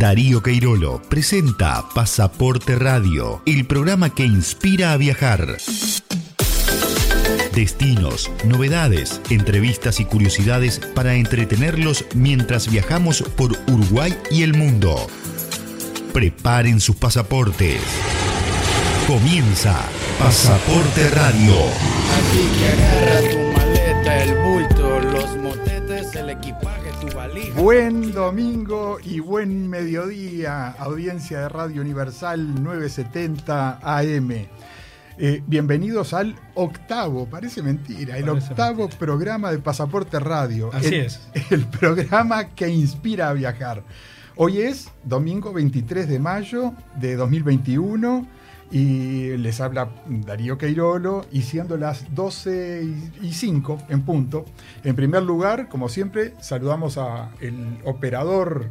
Darío Queirolo presenta Pasaporte Radio, el programa que inspira a viajar. Destinos, novedades, entrevistas y curiosidades para entretenerlos mientras viajamos por Uruguay y el mundo. Preparen sus pasaportes. Comienza Pasaporte Radio. Así que agarra tu maleta, el bulto, los motetes, el equipaje. Buen domingo y buen mediodía, audiencia de Radio Universal 970 AM. Eh, bienvenidos al octavo, parece mentira, el Parece octavo mentira. programa de Pasaporte Radio. Así el, es. El programa que inspira a viajar. Hoy es domingo 23 de mayo de 2021 y les habla Darío Queirolo y siendo las 12 y 5 en punto. En primer lugar, como siempre, saludamos a el operador,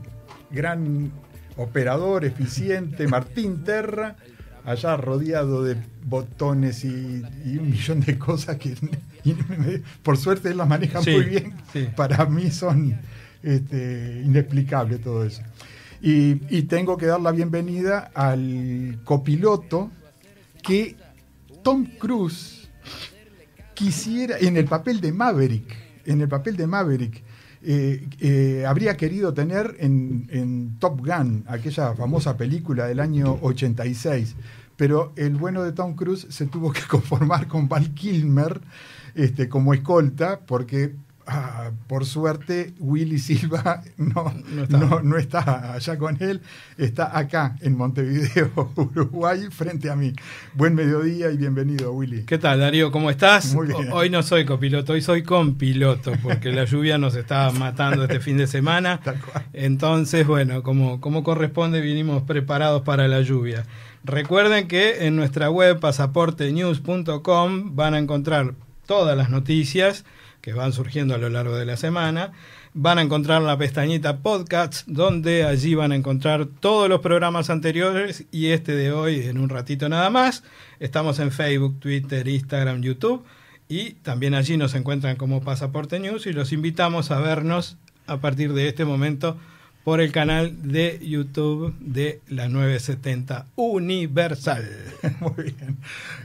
gran operador eficiente, Martín Terra, allá rodeado de botones y, y un millón de cosas que me- por suerte él las maneja Sí, muy bien. sí. Para mí son este, inexplicables todo eso. Y, tengo que dar la bienvenida al copiloto que Tom Cruise quisiera, en el papel de Maverick, en el papel de Maverick, eh, eh, habría querido tener en, en Top Gun, aquella famosa película del año 86. Pero el bueno de Tom Cruise se tuvo que conformar con Val Kilmer este, como escolta, porque ah, por suerte Willy Silva no, No está. no- no está allá con él, está acá en Montevideo, Uruguay, frente a mí. Buen mediodía y bienvenido, Willy. ¿Qué tal, Darío? ¿Cómo estás? Muy bien. Hoy no soy copiloto, hoy soy compiloto, porque la lluvia nos está matando este fin de semana. Tal cual. Entonces, bueno, como, como corresponde, vinimos preparados para la lluvia. Recuerden que en nuestra web pasaportenews.com van a encontrar todas las noticias que van surgiendo a lo largo de la semana. Van a encontrar la pestañita podcasts, donde allí van a encontrar todos los programas anteriores y este de hoy en un ratito nada más. Estamos en Facebook, Twitter, Instagram, YouTube y también allí nos encuentran como Pasaporte News y los invitamos a vernos a partir de este momento por el canal de YouTube de la 970 Universal. Muy bien.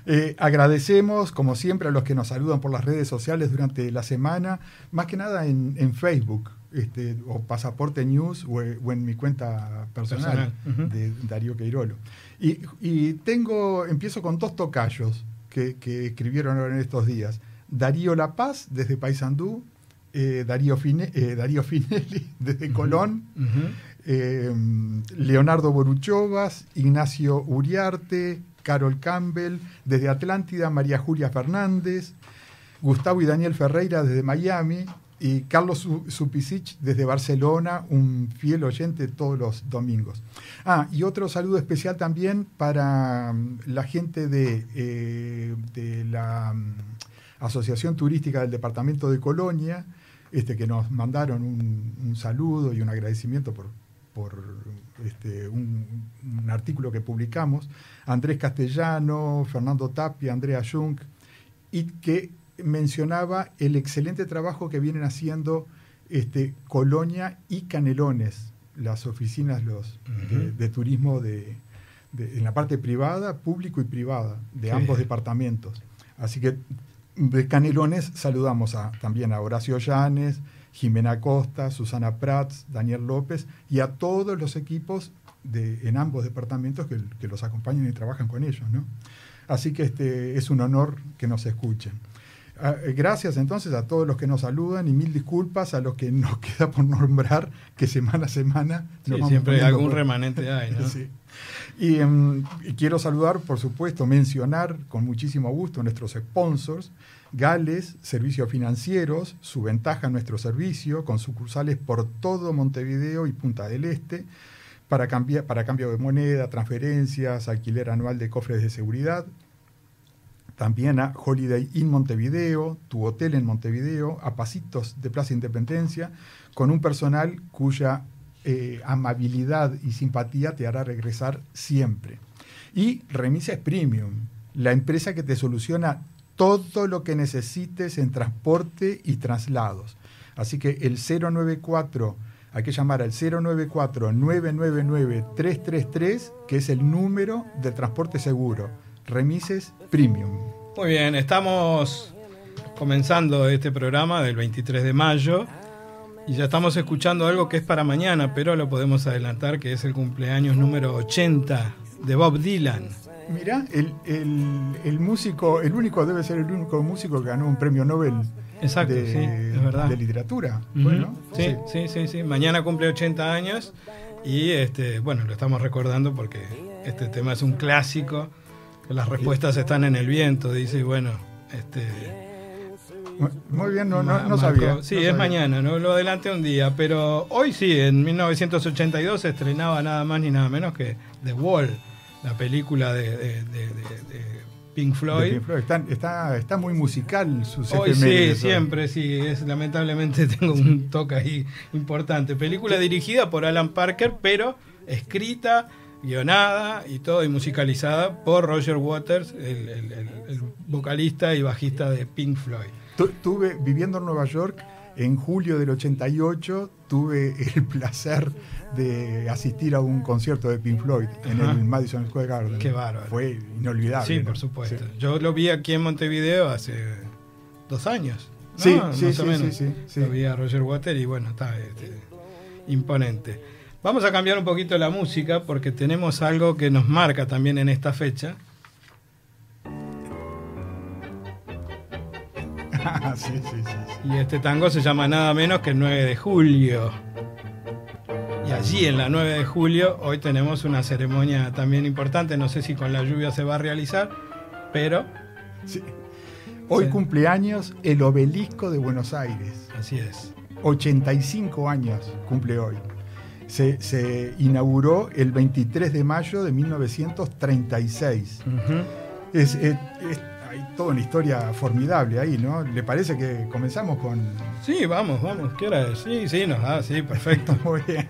Eh, agradecemos, como siempre, a los que nos saludan por las redes sociales durante la semana, más que nada en, en Facebook, este, o Pasaporte News, o, o en mi cuenta personal, de Darío Queirolo. Y, y tengo, empiezo con dos tocayos que, que escribieron ahora en estos días. Darío La Paz, desde Paysandú, eh, Darío, Fine- eh, Darío Finelli, desde Colón, eh, Leonardo Boruchovas, Ignacio Uriarte, Carol Campbell, desde Atlántida, María Julia Fernández, Gustavo y Daniel Ferreira desde Miami y Carlos Su- Supisic desde Barcelona, un fiel oyente todos los domingos. Ah, y otro saludo especial también para mm, la gente de, de la mm, Asociación Turística del Departamento de Colonia, este, que nos mandaron un, un saludo y un agradecimiento por, por este, un, un artículo que publicamos. Andrés Castellano, Fernando Tapia, Andrea Jung, y que mencionaba el excelente trabajo que vienen haciendo este, Colonia y Canelones, las oficinas los, de, turismo de, de- en la parte privada, público y privada, de Sí. ambos departamentos. Así que de Canelones saludamos a, también a Horacio Llanes, Jimena Costa, Susana Prats, Daniel López y a todos los equipos de, en ambos departamentos que, que los acompañan y trabajan con ellos. ¿no? Así que este, es un honor que nos escuchen. Ah, eh, Gracias entonces a todos los que nos saludan y mil disculpas a los que nos queda por nombrar que semana a semana Sí, nos vamos siempre algún por- remanente hay, ¿no? Sí. Y, em, y quiero saludar, por supuesto, mencionar con muchísimo gusto a nuestros sponsors, Gales, Servicios Financieros, su ventaja en nuestro servicio, con sucursales por todo Montevideo y Punta del Este, para, cambiar, para cambio de moneda, transferencias, alquiler anual de cofres de seguridad. También a Holiday Inn Montevideo, tu hotel en Montevideo, a pasitos de Plaza Independencia, con un personal cuya eh, amabilidad y simpatía te hará regresar siempre. Y Remises Premium, la empresa que te soluciona todo lo que necesites en transporte y traslados. Así que el 094, hay que llamar al 094-999-333, que es el número del transporte seguro. Remises Premium. Muy bien, estamos comenzando este programa del 23 de mayo y ya estamos escuchando algo que es para mañana, pero lo podemos adelantar, que es el cumpleaños número 80 de Bob Dylan. Mira, el, el, músico, el único, debe ser el único músico que ganó un premio Nobel Exacto, de, sí, es verdad. de literatura. bueno, sí, sí, sí, sí, Mañana cumple 80 años y este, bueno, lo estamos recordando porque este tema es un clásico. Las respuestas están en el viento, dice, y bueno, este muy bien, no, no, sabía. Sí, es mañana, no lo adelanté un día, pero hoy sí, en 1982 se estrenaba nada más ni nada menos que The Wall, la película de, Pink Floyd. Está, está, muy musical su Hoy sí, siempre, sí. Es, lamentablemente tengo un toque ahí importante. Película dirigida por Alan Parker, pero escrita, guionada y todo y musicalizada por Roger Waters, el vocalista y bajista de Pink Floyd tuve, viviendo en Nueva York, en julio del 88, tuve el placer de asistir a un concierto de Pink Floyd en el Madison Square Garden. Qué bárbaro. Fue inolvidable. Sí, por supuesto. Yo lo vi aquí en Montevideo hace dos años. Sí, sí, sí, sí, Lo vi a Roger Water y bueno, está este, imponente. Vamos a cambiar un poquito la música porque tenemos algo que nos marca también en esta fecha, Y este tango se llama nada menos que el 9 de julio. Y allí en la 9 de julio hoy tenemos una ceremonia también importante, no sé si con la lluvia se va a realizar, pero... Hoy cumpleaños el obelisco de Buenos Aires. Así es. 85 años cumple hoy. Se, inauguró el 23 de mayo de 1936. es, toda una historia formidable ahí, ¿no? ¿Le parece que comenzamos con...? Sí, vamos, vamos. ¿Qué hora Sí, sí, nos da, sí, perfecto. Muy bien.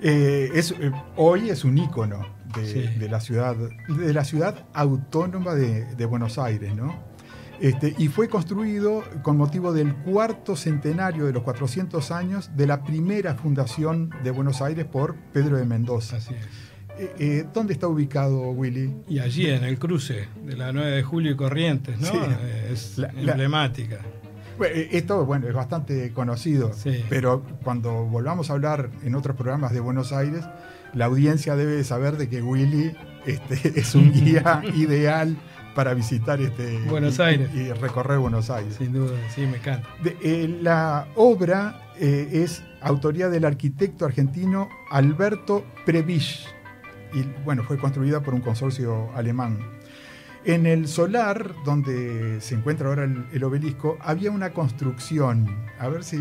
Eh, es, eh, hoy es un ícono de, la ciudad, de la ciudad autónoma de, Buenos Aires, ¿no? Este, y fue construido con motivo del cuarto centenario de los 400 años de la primera fundación de Buenos Aires por Pedro de Mendoza. Así es. Eh, eh, ¿Dónde está ubicado Willy? Y allí, en el cruce de la 9 de julio y Corrientes, ¿no? Eh, es emblemática. esto, bueno, es bastante conocido, pero cuando volvamos a hablar en otros programas de Buenos Aires, la audiencia debe saber de que Willy este, es un guía ideal para visitar este Buenos Aires y, recorrer Buenos Aires. Sin duda, sí, me encanta. la obra es autoría del arquitecto argentino Alberto Prebisch y bueno, fue construida por un consorcio alemán. En el solar, donde se encuentra ahora el, obelisco, había una construcción. A ver si,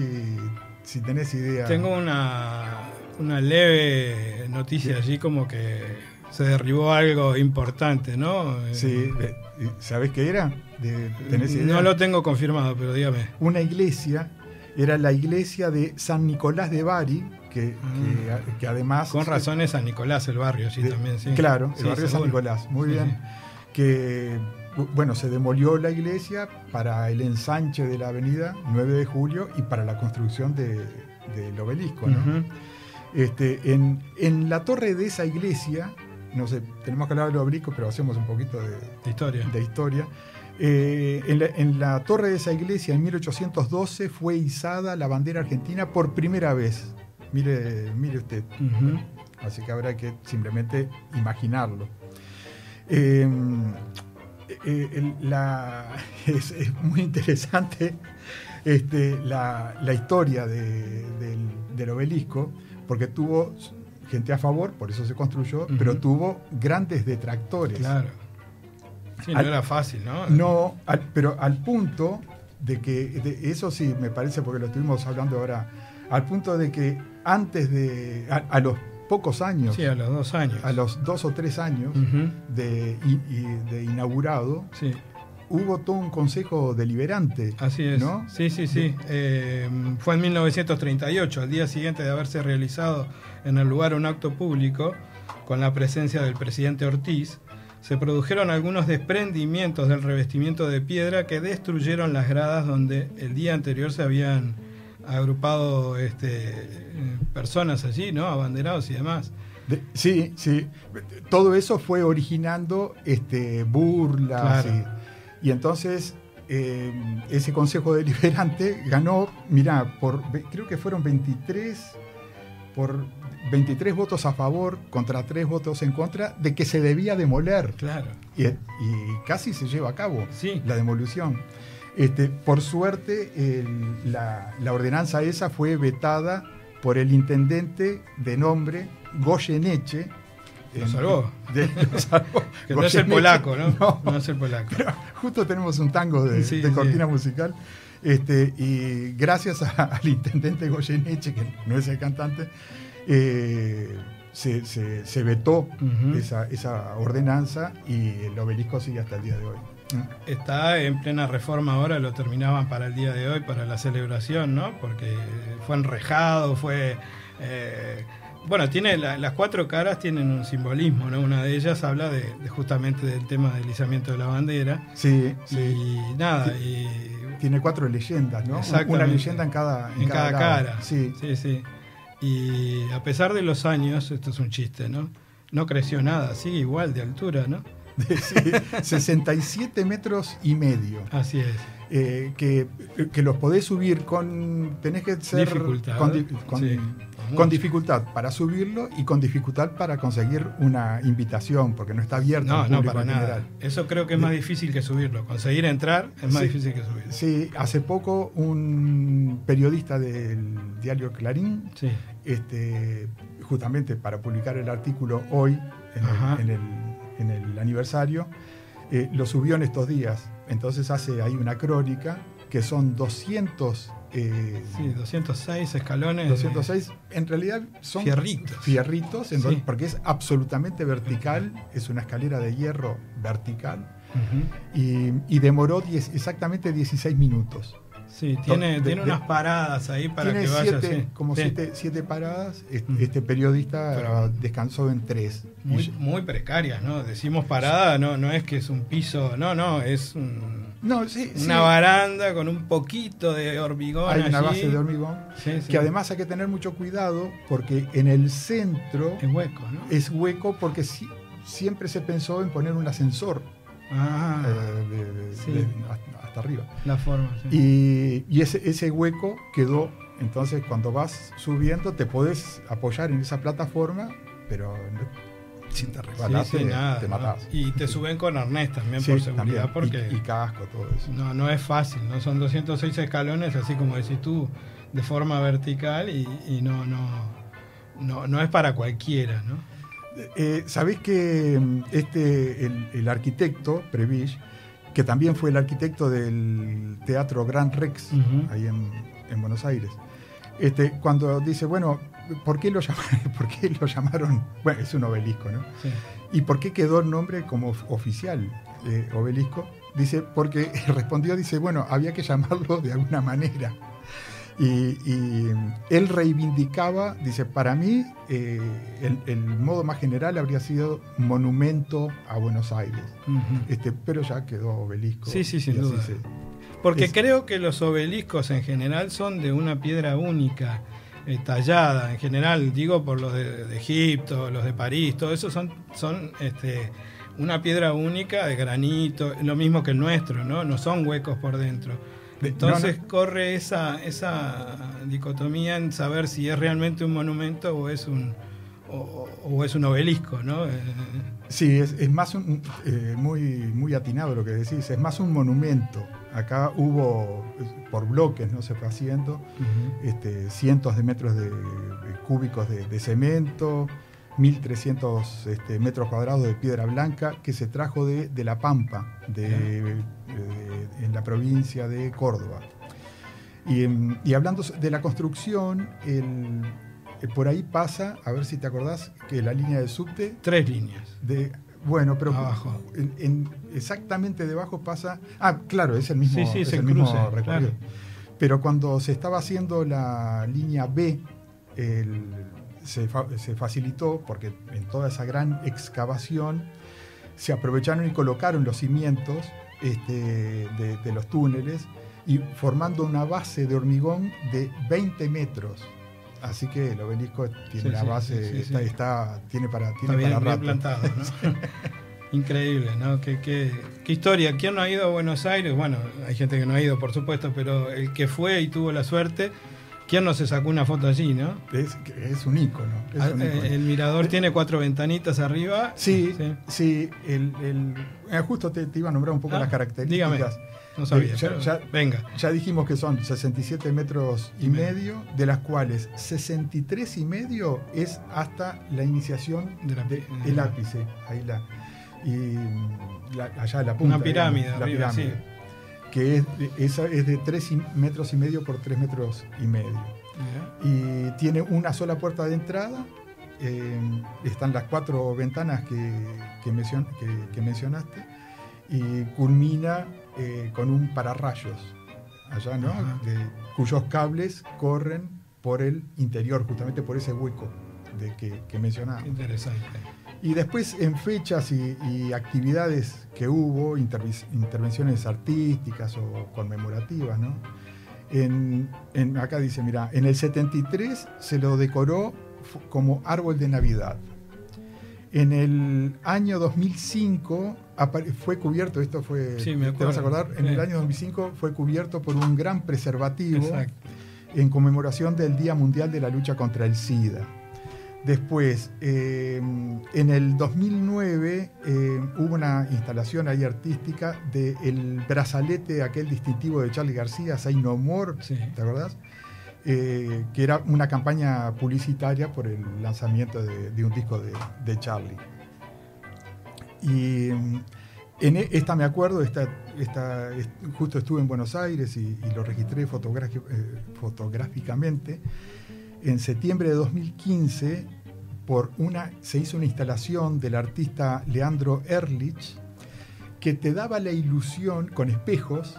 si tenés idea. Tengo una, una leve noticia allí como que se derribó algo importante, ¿no? Sí, ¿sabés qué era? ¿Tenés idea? No lo tengo confirmado, pero dígame. Una iglesia, era la iglesia de San Nicolás de Bari, Mm. que, además... Con razón es San Nicolás el barrio, sí, también, sí. Claro, el barrio de San Nicolás, muy bien. Que, bueno, se demolió la iglesia para el ensanche de la avenida 9 de julio y para la construcción del obelisco, ¿no? este, en, en la torre de esa iglesia, no sé, tenemos que hablar del obelisco, pero hacemos un poquito de, historia. De historia. Eh, en, la, en, la, torre de esa iglesia, en 1812, fue izada la bandera argentina por primera vez. Mire, mire usted. Así que habrá que simplemente imaginarlo. Eh, eh, es, muy interesante este, la, historia del, obelisco, porque tuvo gente a favor, por eso se construyó, pero tuvo grandes detractores. Claro. Sí, no era fácil, ¿no? No, pero al punto de que, eso sí, me parece, porque lo estuvimos hablando ahora, al punto de que antes de, a, los pocos años, Sí, a los dos años. a los dos o tres años y- de inaugurado, Sí, hubo todo un consejo deliberante. así es. ¿no? Sí, sí, sí. Eh, fue en 1938, al día siguiente de haberse realizado en el lugar un acto público con la presencia del presidente Ortiz. Se produjeron algunos desprendimientos del revestimiento de piedra que destruyeron las gradas donde el día anterior se habían agrupado este, personas allí, ¿no? Abanderados y demás. De- sí, sí. Todo eso fue originando este, burlas. Claro. Y, y entonces eh, ese consejo deliberante ganó, mirá, por, creo que fueron 23, por 23 votos a favor contra 3 votos en contra de que se debía demoler. Claro. Y, y casi se lleva a cabo Sí. la demolición. Este, por suerte, el- la, la ordenanza esa fue vetada por el intendente de nombre Goyeneche. Lo salvó. De- lo salvó. Que no es el polaco, ¿no? No, No es el polaco. pero justo tenemos un tango de, Sí, de sí. cortina musical. Este, y gracias a- al intendente Goyeneche, que no es el cantante, eh, se, se- se vetó esa, esa ordenanza y el obelisco sigue hasta el día de hoy. Está en plena reforma ahora, lo terminaban para el día de hoy, para la celebración, ¿no? Porque fue enrejado, fue... eh, bueno, tiene la- las cuatro caras tienen un simbolismo, ¿no? Una de ellas habla de, de justamente del tema del izamiento de la bandera. Sí, sí. Y nada, y Tiene cuatro leyendas, ¿no? Exactamente. Una leyenda en cada, en cada, cara. Sí. sí, sí. Y a pesar de los años, esto es un chiste, ¿no? No creció nada, sigue igual de altura, ¿no? Sí, 67 metros y medio. Así es. Eh, que, que los podés subir con. Tenés que ser. Dificultad. Con, di- con- Sí, con mucho. dificultad para subirlo y con dificultad para conseguir una invitación, porque no está abierto No, al no, público para nada. general. Eso creo que es más difícil que subirlo. Conseguir entrar es más Sí. difícil que subirlo. Sí, hace poco un periodista del diario Clarín, Sí. este, justamente para publicar el artículo hoy, en Ajá. el, en el- en el aniversario, eh, lo subió en estos días. Entonces hace ahí una crónica que son 200, eh, Sí, 206 escalones. 206, en realidad son Fierritos. fierritos, en Sí. donde- porque es absolutamente vertical, es una escalera de hierro vertical, y, y demoró 10 exactamente 16 minutos. Sí, tiene, De- tiene de- unas paradas ahí para Tiene que vaya. siete, sí. como Sí. siete, siete paradas. Este, este periodista Pero- descansó en tres. Muy, muy precarias, ¿no? Decimos parada, no, no es que es un piso, no, no, es un- no, sí, sí. una baranda con un poquito de hormigón. Hay una base de hormigón. Que además hay que tener mucho cuidado porque en el centro es hueco, ¿no? es hueco porque si- siempre se pensó en poner un ascensor Ah, eh, de- de- sí. de- hasta, arriba. la forma. sí. Y, y ese, ese hueco quedó. Entonces, cuando vas subiendo, te podés apoyar en esa plataforma, pero no- si te sí, te, nada, te ¿no? matás. Y te suben con arnés también por seguridad, también. porque Y, y casco, todo eso. no, no es fácil, ¿no? Son 206 escalones, así como decís tú, de forma vertical y, y no, no, no, no es para cualquiera, ¿no? Eh, Sabés que mm, este, el, el arquitecto, Prevish, que también fue el arquitecto del Teatro Gran Rex, ahí en, en Buenos Aires, este, cuando dice, bueno, ¿por qué, lo llamaron, ¿por qué lo llamaron? Bueno, es un obelisco, ¿no? Sí. ¿Y por qué quedó el nombre como of- oficial eh, obelisco? Dice, porque respondió, dice, bueno, había que llamarlo de alguna manera. Y, y él reivindicaba, dice, para mí eh, el, el modo más general habría sido monumento a Buenos Aires. Este, pero ya quedó obelisco. Sí, sí, sin duda. se- Porque Es- creo que los obeliscos en general son de una piedra única, eh, tallada. En general, digo por los de, de Egipto, los de París, todo eso son, son este, una piedra única de granito, lo mismo que el nuestro, ¿no? No son huecos por dentro. Entonces no, no. corre esa, esa dicotomía en saber si es realmente un monumento o es un, o, o es un obelisco, ¿no? Eh, Sí, es, es más un, eh, muy, muy atinado lo que decís, es más un monumento. Acá hubo, por bloques, ¿no? Se fue haciendo. este, cientos de metros de, de cúbicos de, de cemento, 1.300 este, metros cuadrados de piedra blanca que se trajo de, de La Pampa, de, de- en la provincia de Córdoba. Y, em, y hablando de la construcción, el, eh, por ahí pasa, a ver si te acordás, que la línea de subte Tres líneas. de bueno, pero Abajo. en- en- exactamente debajo pasa. Ah, claro, es el mismo, Sí, sí, es el mismo recorrido. claro. Pero cuando se estaba haciendo la línea B, el- se, fa- se facilitó porque en toda esa gran excavación se aprovecharon y colocaron los cimientos este, de, de los túneles y formando una base de hormigón de 20 metros. Así que el obelisco tiene Sí, la base, sí, sí, está, está- tiene para, Está tiene para bien rato. plantado, ¿no? Increíble, ¿no? Qué, qué- qué historia. ¿Quién no ha ido a Buenos Aires? Bueno, hay gente que no ha ido, por supuesto, pero el que fue y tuvo la suerte, ¿quién no se sacó una foto allí, no? Es, es un ícono. es Ah, un eh, ícono. El mirador tiene cuatro ventanitas arriba. Sí, Sí. sí, el, el- eh, justo te, te iba a nombrar un poco Ah, las características. dígame. No sabía. Eh, ya- venga. Ya dijimos que son 67 metros y, Y medio, de las cuales 63 y medio es hasta la iniciación De del ápice, ahí la, y mm, la- allá la punta. Una pirámide digamos, la arriba, pirámide, que es, esa es de 3 metros y medio por 3 metros y medio. Y tiene una sola puerta de entrada. eh, están las cuatro ventanas que, que mencion- que- que mencionaste y culmina eh, con un pararrayos allá, ¿no? Ajá. De- cuyos cables corren por el interior, justamente por ese hueco de que, que mencionaba. Interesante. Y después en fechas y, y actividades que hubo, intervenciones artísticas o conmemorativas, ¿no? En, en- acá dice, mira, en el 73 se lo decoró como árbol de Navidad. En el año 2005 apare- fue cubierto, esto fue, Sí, me te vas a acordar, en Sí. el año 2005 fue cubierto por un gran preservativo Exacto. en conmemoración del Día Mundial de la Lucha contra el SIDA. Después, eh, en el 2009 eh, hubo una instalación ahí artística del brazalete, aquel distintivo de Charlie García, Say No More, Sí. ¿te acordás? Eh, que era una campaña publicitaria por el lanzamiento de, de un disco de, de Charlie. Y mm, en e- esta me acuerdo, esta, esta, est- justo estuve en Buenos Aires y, y lo registré eh, fotográficamente. En septiembre de 2015 por una, se hizo una instalación del artista Leandro Erlich que te daba la ilusión con espejos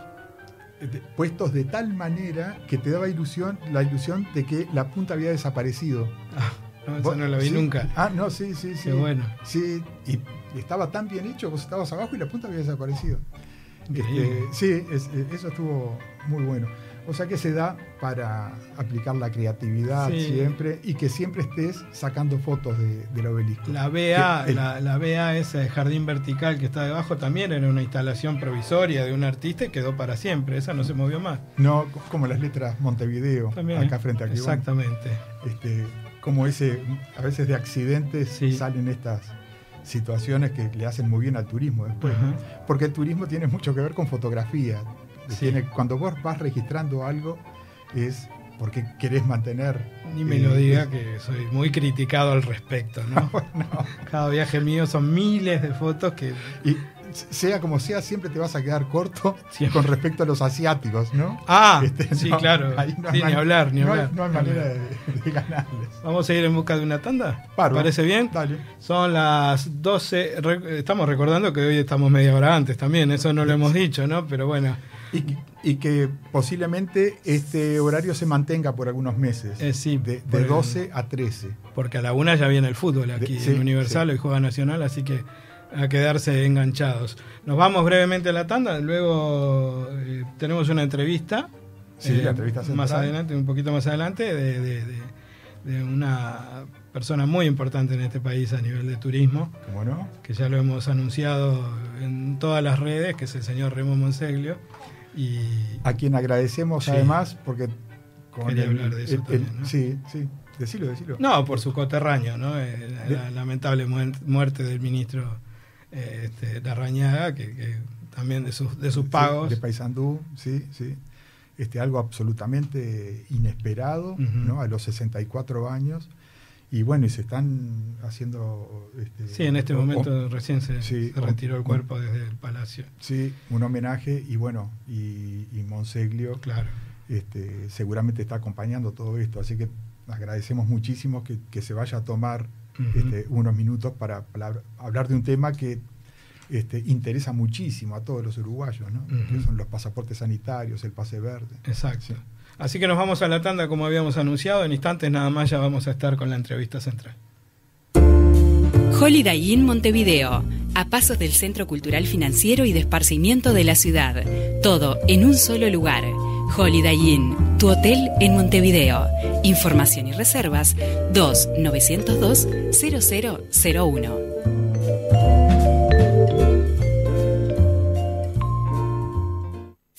eh, de- puestos de tal manera que te daba ilusión, la ilusión de que la punta había desaparecido. Ah, no, eso no lo vi sí. nunca. Ah, no, sí, sí, sí. Qué bueno. Sí, y estaba tan bien hecho, vos estabas abajo y la punta había desaparecido. Este, sí, es- eh, eso estuvo muy bueno. O sea que se da para aplicar la creatividad Sí. siempre y que siempre estés sacando fotos de, del obelisco. La BA, el- la, la BA, ese jardín vertical que está debajo, también era una instalación provisoria de un artista y quedó para siempre. Esa no se movió más. No co- como las letras Montevideo, También. acá frente a Quibón. Exactamente. Este, como ese, a veces de accidentes Sí. salen estas situaciones que le hacen muy bien al turismo después. ¿no? Porque el turismo tiene mucho que ver con fotografía. Sí. Tiene, cuando vos vas registrando algo, es porque querés mantener. Ni me eh, lo diga que soy muy criticado al respecto, ¿no? Cada viaje mío son miles de fotos que Y sea como sea, siempre te vas a quedar corto Siempre. con respecto a los asiáticos, ¿no? Ah, Este, sí, no, claro. ahí no Sí, ni hablar, ni no hay- hablar. no hay manera de, de ganarles. Vamos a ir en busca de una tanda. Bárbaro. ¿Parece bien? Dale. Son las 12. re- Estamos recordando que hoy estamos media hora antes también, eso no lo hemos dicho, ¿no? Pero bueno, Y, que- y que posiblemente este horario se mantenga por algunos meses. Eh, sí, de, de el- 12 a 13. porque a la una ya viene el fútbol aquí De- sí, en Universal, sí. hoy juega Nacional, así que a quedarse enganchados. Nos vamos brevemente a la tanda, luego eh, tenemos una entrevista. Sí, eh, la entrevista Más central. adelante, un poquito más adelante, de, una persona muy importante en este país a nivel de turismo. ¿Cómo no? que ya lo hemos anunciado en todas las redes, que es el señor Remo Monseglio. Y A quien agradecemos Sí. además porque con Quería el- hablar de eso el- el- también, ¿no? Sí, sí. Decilo, decilo. no, por su coterráneo, ¿no? Eh, la, la lamentable muer- muerte del ministro eh, este, Larrañaga, que, que también de sus, de sus Sí, pagos. De Paysandú, sí, sí. Este, algo absolutamente inesperado, Ujú. ¿no? A los 64 años. Y bueno, y se están haciendo... Este, sí, en este o- momento recién se, sí, se retiró el cuerpo desde el palacio. Sí, un homenaje y bueno, y, y Monseglio Claro. este, seguramente está acompañando todo esto, así que agradecemos muchísimo que, que se vaya a tomar este, unos minutos para, para hablar de un tema que este, interesa muchísimo a todos los uruguayos, ¿no? Que son los pasaportes sanitarios, el pase verde. Exacto. Sí. Así que nos vamos a la tanda como habíamos anunciado. En instantes nada más ya vamos a estar con la entrevista central. Holiday Inn Montevideo, a pasos del Centro Cultural Financiero y de Esparcimiento de la ciudad. Todo en un solo lugar. Holiday Inn, tu hotel en Montevideo. Información y reservas 2-902-0001.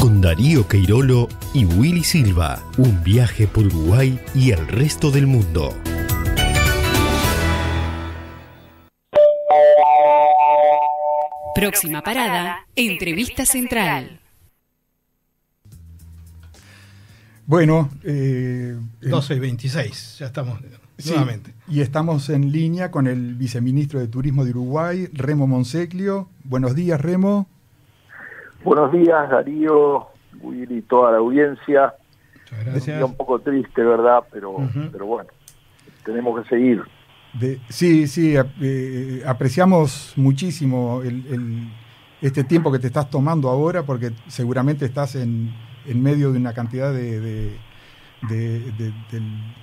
Con Darío Queirolo y Willy Silva. Un viaje por Uruguay y el resto del mundo. Próxima parada, entrevista central. Bueno, eh, 12 y 26, ya estamos Sí, nuevamente. y estamos en línea con el viceministro de Turismo de Uruguay, Remo Monseclio. Buenos días, Remo. Buenos días, Darío, Willy y toda la audiencia. Muchas Un gracias. un poco triste, ¿verdad? Pero, pero bueno, tenemos que seguir. De- sí, sí, ap- eh, apreciamos muchísimo el- el- este tiempo que te estás tomando ahora, porque seguramente estás en, en medio de una cantidad de, de- de- de- del-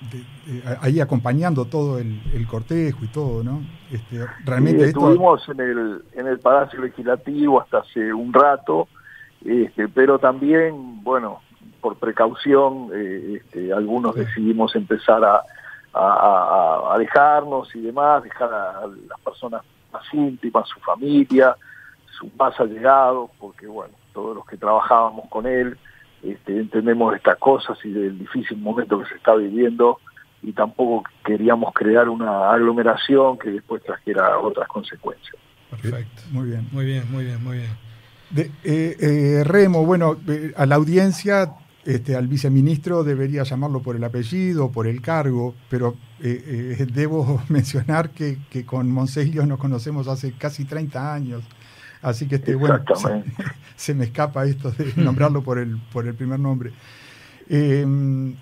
de- de- ahí acompañando todo el, el cortejo y todo, ¿no? Este, realmente esto, estuvimos en el, en el Palacio Legislativo hasta hace un rato, este, pero también, bueno, por precaución, eh, este, algunos decidimos empezar a, a, alejarnos y demás, dejar a, a las personas más íntimas, su familia, sus más allegados, porque bueno, todos los que trabajábamos con él este, entendemos estas cosas y del difícil momento que se está viviendo y tampoco queríamos crear una aglomeración que después trajera otras consecuencias. Perfecto. muy bien. Muy bien, muy bien, muy bien. De- eh, eh, Remo, bueno, eh, a la audiencia, este, al viceministro debería llamarlo por el apellido, o por el cargo, pero eh, eh, debo mencionar que, que con Monseglio nos conocemos hace casi 30 años, así que este, bueno, se, me escapa esto de nombrarlo por el, por el primer nombre. Eh,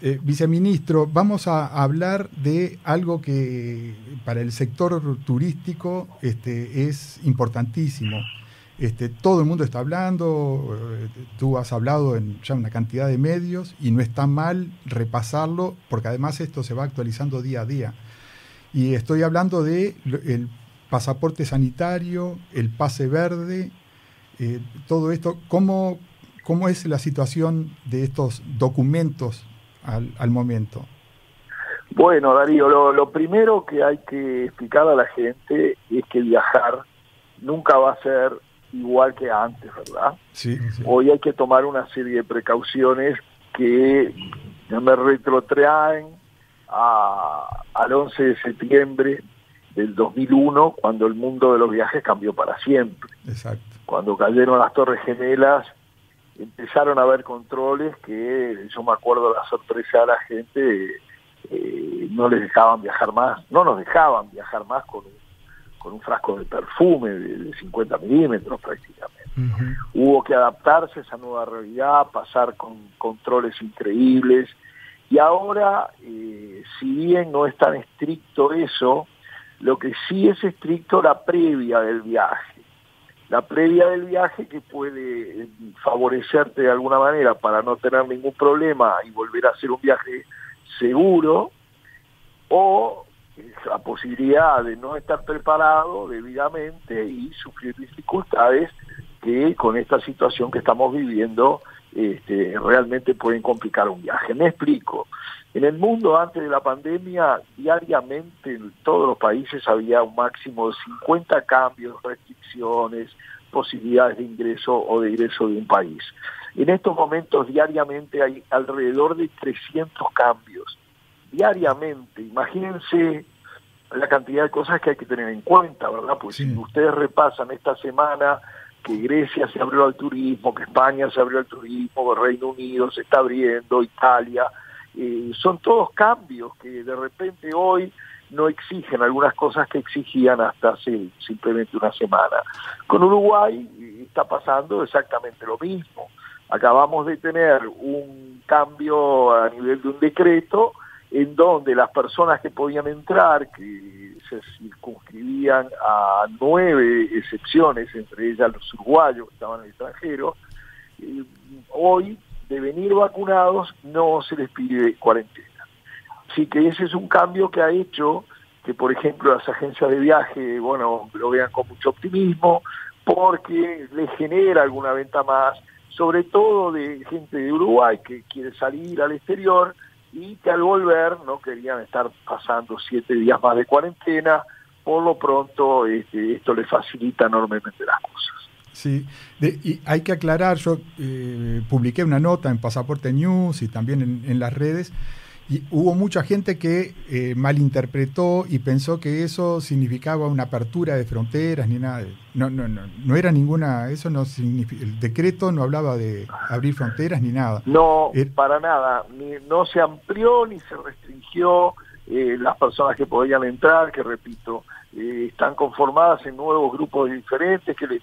eh, viceministro, vamos a hablar de algo que para el sector turístico este, es importantísimo. Este, todo el mundo está hablando, eh, tú has hablado en ya una cantidad de medios y no está mal repasarlo porque además esto se va actualizando día a día. Y estoy hablando de el pasaporte sanitario, el pase verde, eh, todo esto. ¿Cómo, ¿Cómo es la situación de estos documentos al, al momento? Bueno, Darío, lo, lo primero que hay que explicar a la gente es que viajar nunca va a ser igual que antes, ¿verdad? Sí, sí. Hoy hay que tomar una serie de precauciones que me retrotraen a- al 11 de septiembre del 2001, cuando el mundo de los viajes cambió para siempre. exacto. Cuando cayeron las Torres Gemelas, empezaron a haber controles que yo me acuerdo la sorpresa de la gente, eh, no les dejaban viajar más, no nos dejaban viajar más con un, con un frasco de perfume de, de 50 milímetros prácticamente hubo que adaptarse a esa nueva realidad, pasar con controles increíbles. Y ahora, eh, si bien no es tan estricto eso, lo que sí es estricto la previa del viaje. La previa del viaje que puede eh, favorecerte de alguna manera para no tener ningún problema y volver a hacer un viaje seguro, o la posibilidad de no estar preparado debidamente y sufrir dificultades que con esta situación que estamos viviendo este, realmente pueden complicar un viaje. Me explico. En el mundo antes de la pandemia, diariamente en todos los países había un máximo de 50 cambios, restricciones, posibilidades de ingreso o de ingreso de un país. En estos momentos diariamente hay alrededor de 300 cambios. Diariamente, imagínense la cantidad de cosas que hay que tener en cuenta, ¿verdad? Pues si ustedes repasan esta semana que Grecia se abrió al turismo, que España se abrió al turismo, que Reino Unido se está abriendo, Italia, eh, son todos cambios que de repente hoy no exigen algunas cosas que exigían hasta hace simplemente una semana. Con Uruguay eh, está pasando exactamente lo mismo. Acabamos de tener un cambio a nivel de un decreto en donde las personas que podían entrar, que se circunscribían a nueve excepciones, entre ellas los uruguayos que estaban en el extranjero, eh, hoy de venir vacunados no se les pide cuarentena. Así que ese es un cambio que ha hecho que, por ejemplo, las agencias de viaje, bueno, lo vean con mucho optimismo, porque les genera alguna venta más, sobre todo de gente de Uruguay que quiere salir al exterior y que al volver no querían estar pasando siete días más de cuarentena, por lo pronto este, esto les facilita enormemente las cosas. Sí, y hay que aclarar, yo eh, publiqué una nota en Pasaporte News y también en, las redes, y hubo mucha gente que eh, malinterpretó y pensó que eso significaba una apertura de fronteras ni nada. No, no, no, no era ninguna, eso no significa, el decreto no hablaba de abrir fronteras ni nada. No, eh, para nada, no se amplió ni se restringió las personas que podían entrar, que repito, están conformadas en nuevos grupos diferentes que le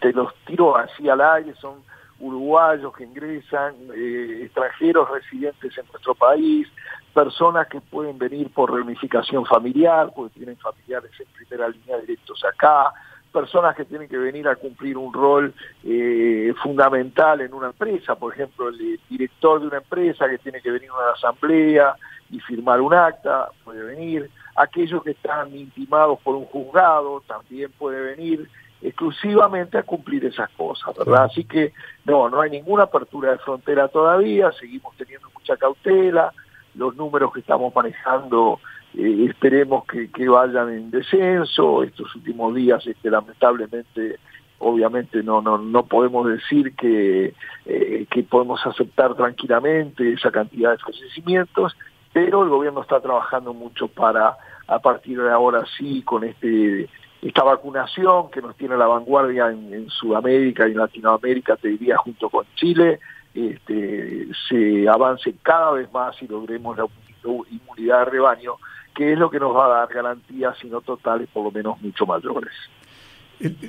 te los tiro así al aire, son uruguayos que ingresan, eh, extranjeros residentes en nuestro país, personas que pueden venir por reunificación familiar, porque tienen familiares en primera línea directos acá, personas que tienen que venir a cumplir un rol eh, fundamental en una empresa, por ejemplo, el director de una empresa que tiene que venir a una asamblea y firmar un acta, puede venir, aquellos que están intimados por un juzgado también puede venir, exclusivamente a cumplir esas cosas, ¿verdad? Así que no, no hay ninguna apertura de frontera todavía, seguimos teniendo mucha cautela, los números que estamos manejando eh, esperemos que, vayan en descenso, estos últimos días este, lamentablemente obviamente no no no podemos decir que, eh, que podemos aceptar tranquilamente esa cantidad de fallecimientos, pero el gobierno está trabajando mucho para a partir de ahora sí con este esta vacunación que nos tiene a la vanguardia en, Sudamérica y en Latinoamérica, te diría, junto con Chile, este, se avance cada vez más y logremos la inmunidad de rebaño, que es lo que nos va a dar garantías, si no totales, por lo menos mucho mayores.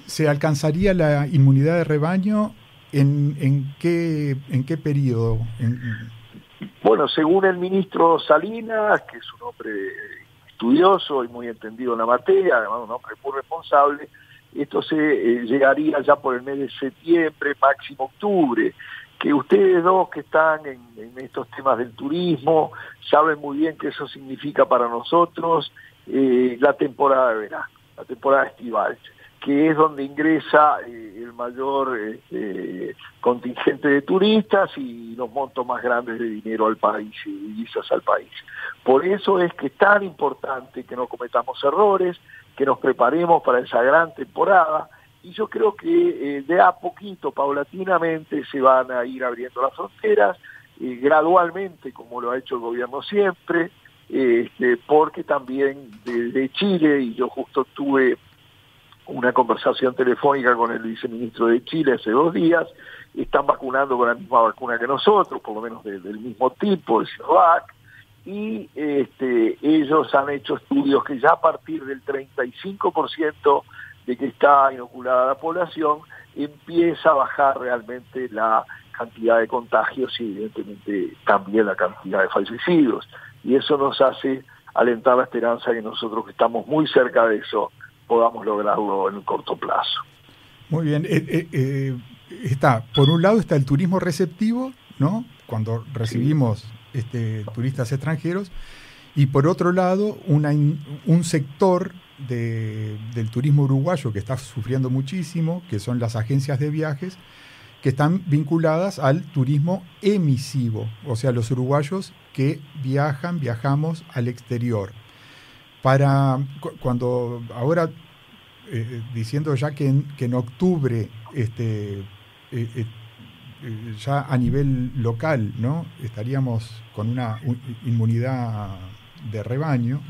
¿Se alcanzaría la inmunidad de rebaño en, en, qué, en qué periodo? Bueno, según el ministro Salinas, que es un hombre estudioso y muy entendido en la materia, además un hombre muy responsable, esto se eh, llegaría ya por el mes de septiembre, máximo octubre, que ustedes dos que están en, estos temas del turismo saben muy bien que eso significa para nosotros eh, la temporada de verano, la temporada estival que es donde ingresa eh, el mayor este, contingente de turistas y los montos más grandes de dinero al país y divisas al país. Por eso es que es tan importante que no cometamos errores, que nos preparemos para esa gran temporada y yo creo que eh, de a poquito, paulatinamente, se van a ir abriendo las fronteras, eh, gradualmente, como lo ha hecho el gobierno siempre, este, porque también desde Chile, y yo justo tuve una conversación telefónica con el viceministro de Chile hace dos días, están vacunando con la misma vacuna que nosotros, por lo menos del mismo tipo, el Sinovac, y este, ellos han hecho estudios que ya a partir del 35% de que está inoculada la población, empieza a bajar realmente la cantidad de contagios y evidentemente también la cantidad de fallecidos. Y eso nos hace alentar la esperanza que nosotros que estamos muy cerca de eso, podamos lograrlo en el corto plazo. Muy bien. Eh, eh, eh, está, por un lado está el turismo receptivo, ¿no? Cuando recibimos este, turistas extranjeros. Y por otro lado, un sector del turismo uruguayo que está sufriendo muchísimo, que son las agencias de viajes, que están vinculadas al turismo emisivo, o sea, los uruguayos que viajan, viajamos al exterior. Para cuando ahora eh, diciendo ya que en, que en octubre este, eh, eh, ya a nivel local no estaríamos con una inmunidad de rebaño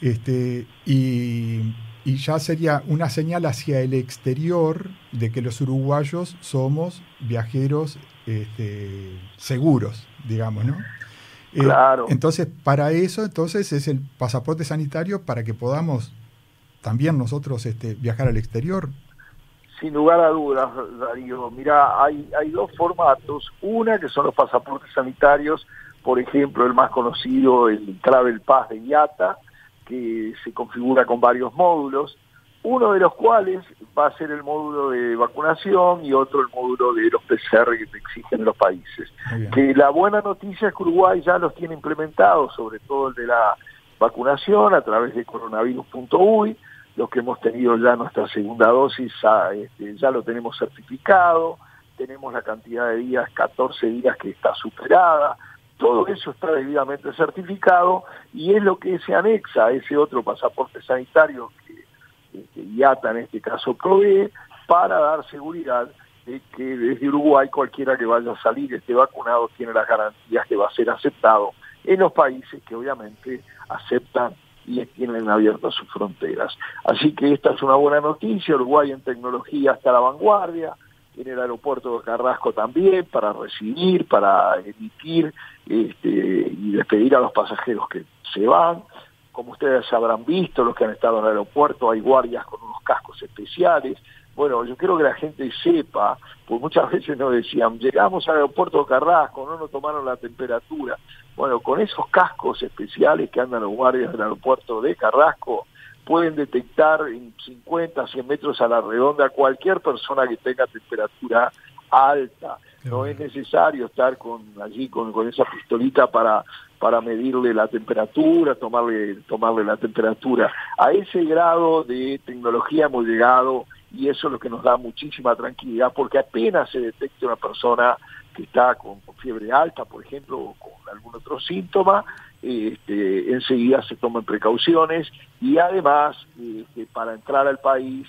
este, y, ya sería una señal hacia el exterior de que los uruguayos somos viajeros este, seguros, digamos, ¿no? Claro. entonces, para eso, entonces es el pasaporte sanitario para que podamos también nosotros este, viajar al exterior? Sin lugar a dudas, Darío. Mira, hay, hay dos formatos. Una que son los pasaportes sanitarios, por ejemplo, el más conocido, el Travel Pass de IATA, que se configura con varios módulos, uno de los cuales va a ser el módulo de vacunación y otro el módulo de los PCR que te exigen los países. Que la buena noticia es que Uruguay ya los tiene implementados, sobre todo el de la vacunación a través de coronavirus.uy, los que hemos tenido ya nuestra segunda dosis ah, este, ya lo tenemos certificado, tenemos la cantidad de días, 14 días que está superada, todo eso está debidamente certificado y es lo que se anexa a ese otro pasaporte sanitario que IATA en este caso provee para dar seguridad de que desde Uruguay cualquiera que vaya a salir esté vacunado tiene las garantías que va a ser aceptado en los países que obviamente aceptan y tienen abiertas sus fronteras. Así que esta es una buena noticia, Uruguay en tecnología está a la vanguardia, en el aeropuerto de Carrasco también, para recibir, para emitir este, y despedir a los pasajeros que se van. Como ustedes habrán visto, los que han estado en el aeropuerto, hay guardias con unos cascos especiales, bueno, yo quiero que la gente sepa, pues muchas veces nos decían, llegamos al aeropuerto de Carrasco, no nos tomaron la temperatura. Bueno, con esos cascos especiales que andan los guardias del aeropuerto de Carrasco, pueden detectar en 50, 100 metros a la redonda cualquier persona que tenga temperatura alta. No es necesario estar con allí con, con esa pistolita para para medirle la temperatura, tomarle tomarle la temperatura. A ese grado de tecnología hemos llegado y eso es lo que nos da muchísima tranquilidad porque apenas se detecte una persona que está con, fiebre alta, por ejemplo, o con algún otro síntoma, este, enseguida se toman precauciones y además este, para entrar al país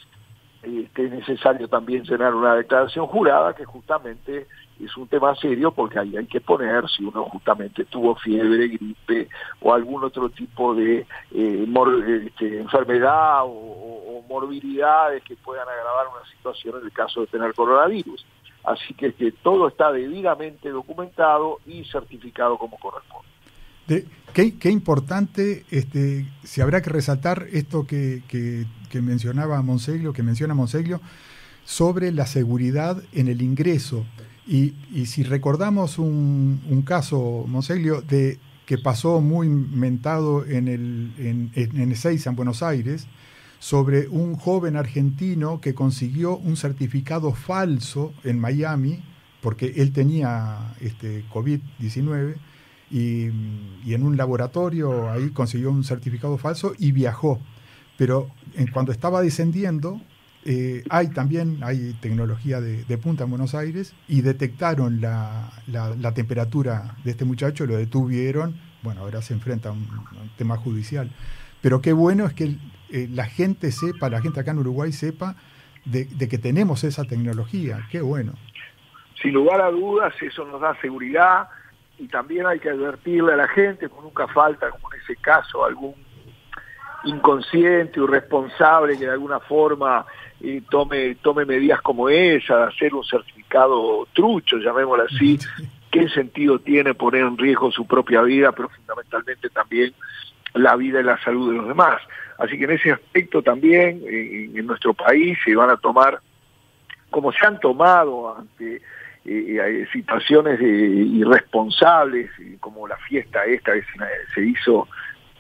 este, es necesario también llenar una declaración jurada que justamente es un tema serio porque ahí hay que poner si uno justamente tuvo fiebre, gripe o algún otro tipo de eh, este, enfermedad o, morbilidades que puedan agravar una situación en el caso de tener coronavirus. Así que, que todo está debidamente documentado y certificado como corresponde. De, qué, qué, importante, este, si habrá que resaltar esto que, que, que mencionaba Monseglio, que menciona Monseglio, sobre la seguridad en el ingreso. Y, si recordamos un, caso, Monseglio, de que pasó muy mentado en el en, en en Buenos Aires, sobre un joven argentino que consiguió un certificado falso en Miami, porque él tenía este, COVID-19, y, en un laboratorio ahí consiguió un certificado falso y viajó. Pero en, cuando estaba descendiendo, eh, hay también hay tecnología de, punta en Buenos Aires y detectaron la, la, temperatura de este muchacho, lo detuvieron, bueno, ahora se enfrenta a un, tema judicial. Pero qué bueno es que eh, la gente sepa, la gente acá en Uruguay sepa de, que tenemos esa tecnología, qué bueno. Sin lugar a dudas, eso nos da seguridad y también hay que advertirle a la gente, que nunca falta, como en ese caso, algún inconsciente irresponsable que de alguna forma y tome, tome medidas como esa, de hacer un certificado trucho, llamémoslo así, ¿qué sentido tiene poner en riesgo su propia vida, pero fundamentalmente también la vida y la salud de los demás? Así que en ese aspecto también en, nuestro país se van a tomar, como se han tomado ante eh, eh, situaciones irresponsables, como la fiesta esta que se hizo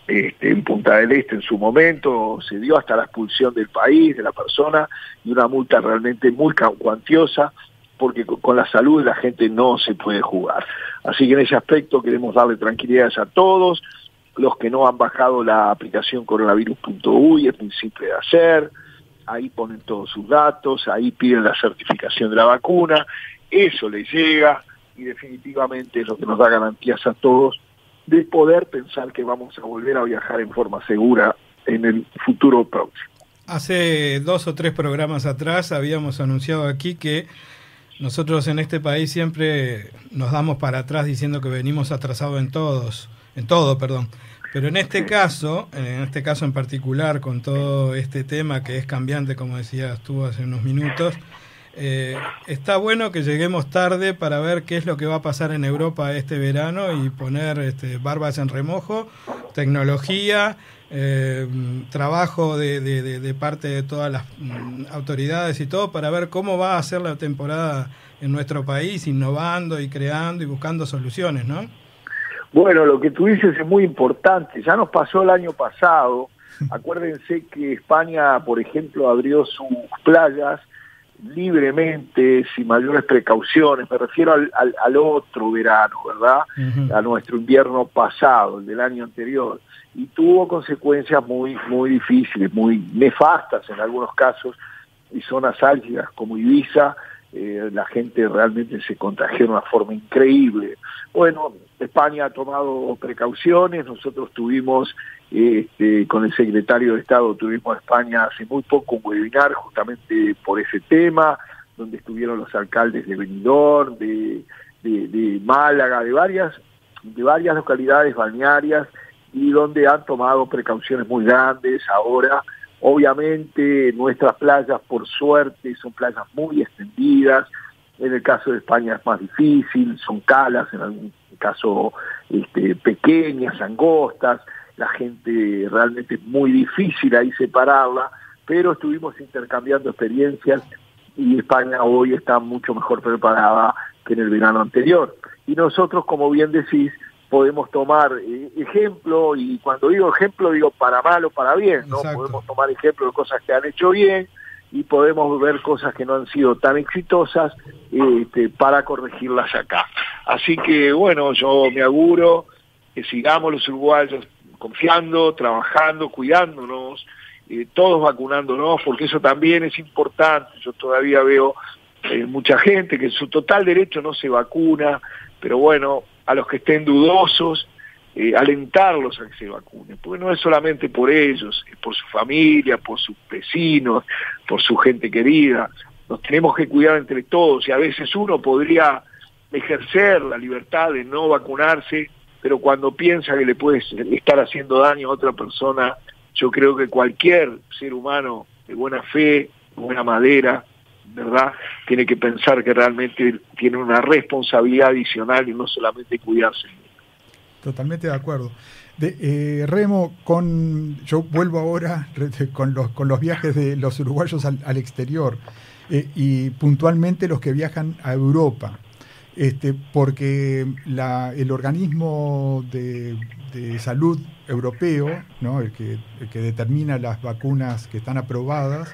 este, en Punta del Este en su momento, se dio hasta la expulsión del país, de la persona, y una multa realmente muy cuantiosa, porque con la salud de la gente no se puede jugar. Así que en ese aspecto queremos darle tranquilidades a todos, los que no han bajado la aplicación coronavirus.uy, es muy simple de hacer, ahí ponen todos sus datos, ahí piden la certificación de la vacuna, eso les llega y definitivamente es lo que nos da garantías a todos de poder pensar que vamos a volver a viajar en forma segura en el futuro próximo. Hace dos o tres programas atrás habíamos anunciado aquí que nosotros en este país siempre nos damos para atrás diciendo que venimos atrasados en todos, en todo, perdón. Pero en este caso, en este caso en particular, con todo este tema que es cambiante, como decías tú hace unos minutos, eh, está bueno que lleguemos tarde para ver qué es lo que va a pasar en Europa este verano y poner este, barbas en remojo, tecnología, eh, trabajo de, de, parte de todas las mm, autoridades y todo para ver cómo va a ser la temporada en nuestro país, innovando y creando y buscando soluciones, ¿no? Bueno, lo que tú dices es muy importante. Ya nos pasó el año pasado. Acuérdense que España, por ejemplo, abrió sus playas libremente, sin mayores precauciones. Me refiero al, al, otro verano, ¿verdad? A nuestro invierno pasado, el del año anterior. Y tuvo consecuencias muy, muy difíciles, muy nefastas en algunos casos, y zonas álgidas como Ibiza, eh, la gente realmente se contagió de una forma increíble. Bueno, España ha tomado precauciones, nosotros tuvimos este, con el secretario de Estado, tuvimos España hace muy poco un webinar justamente por ese tema, donde estuvieron los alcaldes de Benidorm, de, de, Málaga, de varias, de varias localidades balnearias y donde han tomado precauciones muy grandes ahora Obviamente nuestras playas, por suerte, son playas muy extendidas. En el caso de España es más difícil, son calas, en algún caso este, pequeñas, angostas. La gente realmente es muy difícil ahí separarla, pero estuvimos intercambiando experiencias y España hoy está mucho mejor preparada que en el verano anterior. Y nosotros, como bien decís, podemos tomar eh, ejemplo, y cuando digo ejemplo digo para mal o para bien, ¿no? Podemos tomar ejemplo de cosas que han hecho bien y podemos ver cosas que no han sido tan exitosas este, para corregirlas acá. Así que bueno, yo me auguro que sigamos los uruguayos confiando, trabajando, cuidándonos, eh, todos vacunándonos, porque eso también es importante. Yo todavía veo eh, mucha gente que en su total derecho no se vacuna, pero bueno, a los que estén dudosos, eh, alentarlos a que se vacunen, porque no es solamente por ellos, es por su familia, por sus vecinos, por su gente querida. Nos tenemos que cuidar entre todos y a veces uno podría ejercer la libertad de no vacunarse, pero cuando piensa que le puede estar haciendo daño a otra persona, yo creo que cualquier ser humano de buena fe, de buena madera, ¿verdad? Tiene que pensar que realmente tiene una responsabilidad adicional y no solamente cuidarse. Totalmente de acuerdo. De, eh, Remo, con, yo vuelvo ahora con los, con los viajes de los uruguayos al, exterior eh, y puntualmente los que viajan a Europa, este, porque la, el organismo de, salud europeo, ¿no? el, que, el que determina las vacunas que están aprobadas,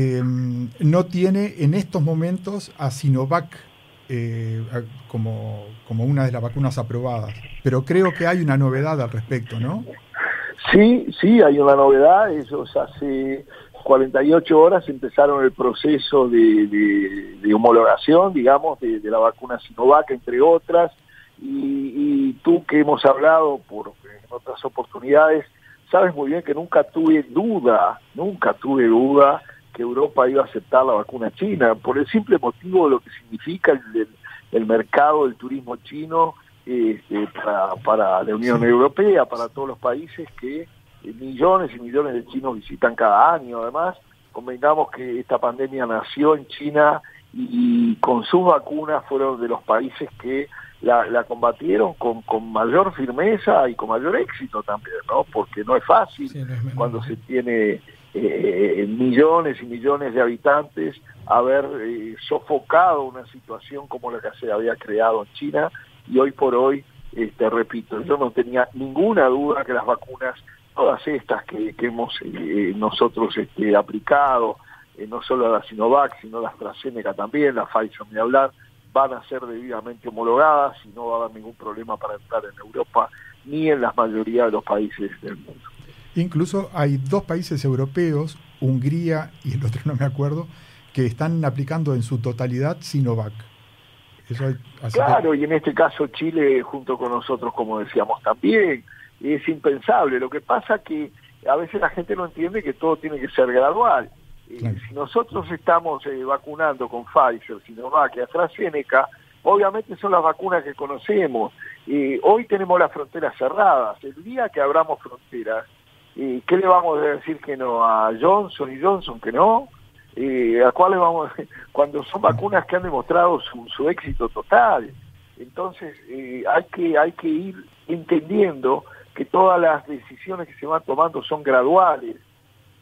eh, no tiene en estos momentos a Sinovac eh, como, como una de las vacunas aprobadas. Pero creo que hay una novedad al respecto, ¿no? Sí, sí, hay una novedad. Ellos hace 48 horas empezaron el proceso de, homologación, digamos, de, la vacuna Sinovac, entre otras. Y, y, tú que hemos hablado por en otras oportunidades, sabes muy bien que nunca tuve duda, nunca tuve duda que Europa iba a aceptar la vacuna china, por el simple motivo de lo que significa el, el mercado del turismo chino este, para, para la Unión Europea, para todos los países que eh, millones y millones de chinos visitan cada año. Además, convengamos que esta pandemia nació en China y, con sus vacunas fueron de los países que la, la combatieron con, con mayor firmeza y con mayor éxito también, ¿no? Porque no es fácil cuando se tiene eh, millones y millones de habitantes haber eh, sofocado una situación como la que se había creado en China y hoy por hoy, este, repito, yo no tenía ninguna duda que las vacunas, todas estas que, hemos eh, nosotros este, aplicado, no solo la Sinovac, sino la AstraZeneca también, la Pfizer ni hablar, van a ser debidamente homologadas y no va a haber ningún problema para entrar en Europa ni en la mayoría de los países del mundo. Incluso hay dos países europeos, Hungría y el otro no me acuerdo, que están aplicando en su totalidad Sinovac. claro, y en este caso Chile junto con nosotros, como decíamos también, es impensable. Lo que pasa que a veces la gente no entiende que todo tiene que ser gradual. Eh, si nosotros estamos eh, vacunando con Pfizer, Sinovac y AstraZeneca, obviamente son las vacunas que conocemos. Eh, hoy tenemos las fronteras cerradas. El día que abramos fronteras, ¿qué le vamos a decir que no? ¿A Johnson y Johnson que no? ¿A cuáles vamos? Cuando son vacunas que han demostrado su, su éxito total. Entonces, hay, que, hay que ir entendiendo que todas las decisiones que se van tomando son graduales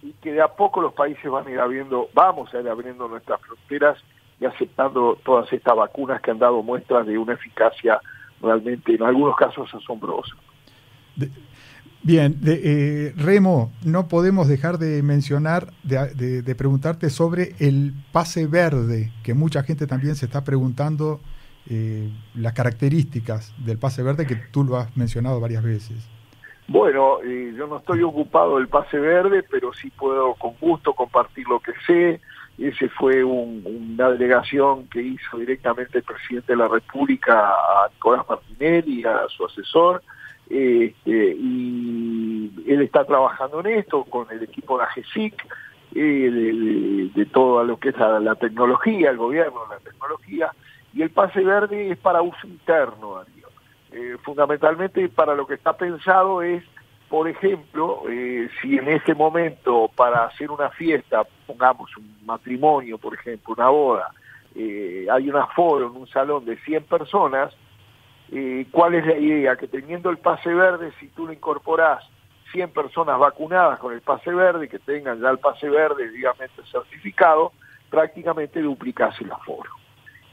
y que de a poco los países van a ir abriendo, vamos a ir abriendo nuestras fronteras y aceptando todas estas vacunas que han dado muestras de una eficacia realmente en algunos casos asombrosa. Bien, de, eh, Remo, no podemos dejar de mencionar, de, preguntarte sobre el pase verde, que mucha gente también se está preguntando eh, las características del pase verde, que tú lo has mencionado varias veces. Bueno, eh, yo no estoy ocupado del pase verde, pero sí puedo con gusto compartir lo que sé. Ese fue una delegación que hizo directamente el presidente de la República a Nicolás Martinelli, a su asesor, este, y él está trabajando en esto con el equipo de la GESIC, eh, de, todo lo que es la, tecnología, el gobierno, la tecnología, y el pase verde es para uso interno, eh, fundamentalmente para lo que está pensado es, por ejemplo, eh, si en este momento para hacer una fiesta, pongamos un matrimonio, por ejemplo, una boda, eh, hay un aforo en un salón de 100 personas, ¿cuál es la idea? Que teniendo el pase verde, si tú le incorporás 100 personas vacunadas con el pase verde, que tengan ya el pase verde debidamente certificado, prácticamente duplicas el aforo.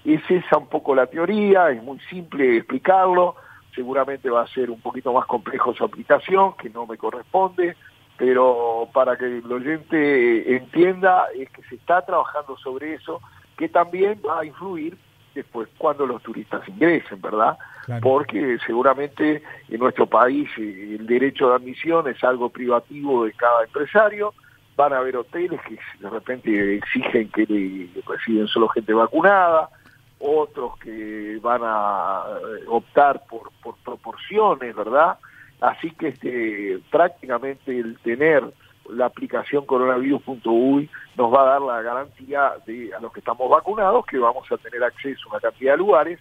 Es esa un poco la teoría, es muy simple explicarlo, seguramente va a ser un poquito más complejo su aplicación, que no me corresponde, pero para que el oyente entienda es que se está trabajando sobre eso, que también va a influir después cuando los turistas ingresen, ¿verdad? Porque seguramente en nuestro país eh, el derecho de admisión es algo privativo de cada empresario, van a haber hoteles que de repente exigen que reciben solo gente vacunada, otros que van a eh, optar por, por proporciones, ¿verdad? Así que este, prácticamente el tener la aplicación coronavirus.uy nos va a dar la garantía de a los que estamos vacunados que vamos a tener acceso a una cantidad de lugares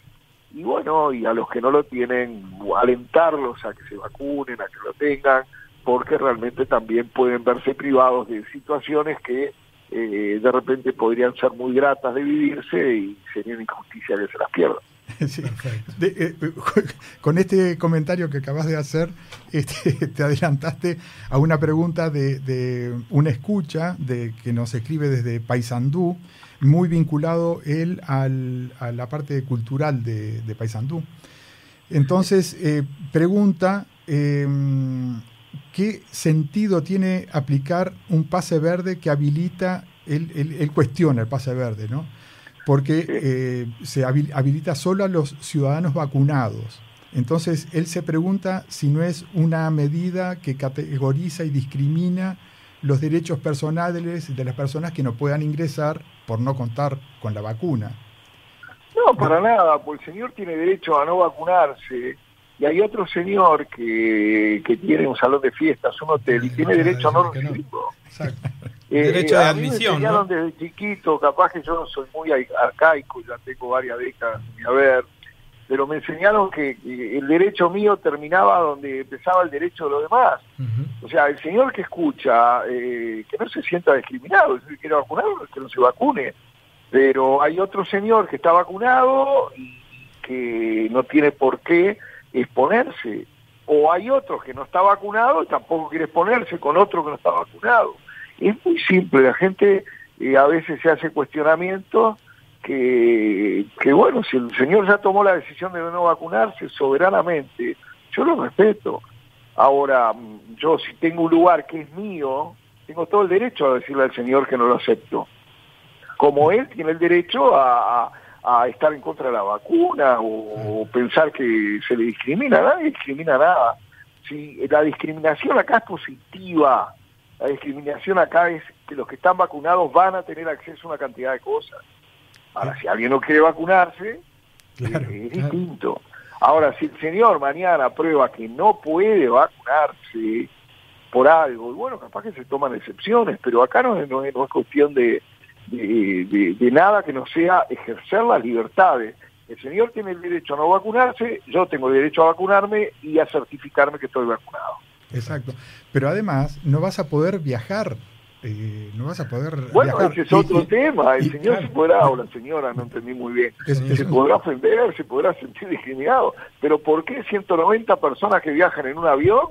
y bueno, y a los que no lo tienen, alentarlos a que se vacunen, a que lo tengan, porque realmente también pueden verse privados de situaciones que eh, de repente podrían ser muy gratas de vivirse y sería una injusticia que se las pierdan. Eh, con este comentario que acabas de hacer, este, te adelantaste a una pregunta de, una escucha de, que nos escribe desde Paysandú, muy vinculado él al, a la parte cultural de, de Paysandú. Entonces, eh, pregunta, em, ¿qué sentido tiene aplicar un pase verde que habilita, él, cuestiona el pase verde, ¿no? Porque eh, se habilita solo a los ciudadanos vacunados. Entonces, él se pregunta si no es una medida que categoriza y discrimina los derechos personales de las personas que no puedan ingresar por no contar con la vacuna. No, para nada, porque el señor tiene derecho a no vacunarse y hay otro señor que, que tiene un salón de fiestas, un hotel, y tiene derecho a no recibirlo. Eh, derecho de admisión. Me ¿no? desde chiquito, capaz que yo soy muy arcaico, ya tengo varias décadas de haber, pero me enseñaron que, el derecho mío terminaba donde empezaba el derecho de los demás. O sea, el señor que escucha, eh, que no se sienta discriminado, que quiere vacunarlo, que no se vacune. Pero hay otro señor que está vacunado y que no tiene por qué exponerse. O hay otro que no está vacunado y tampoco quiere exponerse con otro que no está vacunado. Es muy simple, la gente eh, a veces se hace cuestionamientos que, bueno, si el señor ya tomó la decisión de no vacunarse soberanamente, yo lo respeto. Ahora, mm, yo si tengo un lugar que es mío, tengo todo el derecho a decirle al señor que no lo acepto. Como él tiene el derecho a, a estar en contra de la vacuna o, pensar que se le discrimina, nadie discrimina nada. si la discriminación acá es positiva, la discriminación acá es que los que están vacunados van a tener acceso a una cantidad de cosas. Ahora, si alguien no quiere vacunarse, Claro, es claro. distinto. Ahora, si el señor mañana prueba que no puede vacunarse por algo, y bueno, capaz que se toman excepciones, pero acá no es cuestión de, de, de- de nada que no sea ejercer las libertades. El señor tiene el derecho a no vacunarse, yo tengo el derecho a vacunarme y a certificarme que estoy vacunado. Exacto. Pero además, no vas a poder viajar. eh, no vas a poder Bueno, viajar. ese es otro y- tema. El y- señor claro. se podrá, o la señora, no entendí muy bien, Es- es- se podrá ofender, se podrá sentir discriminado. Pero ¿por qué 190 personas que viajan en un avión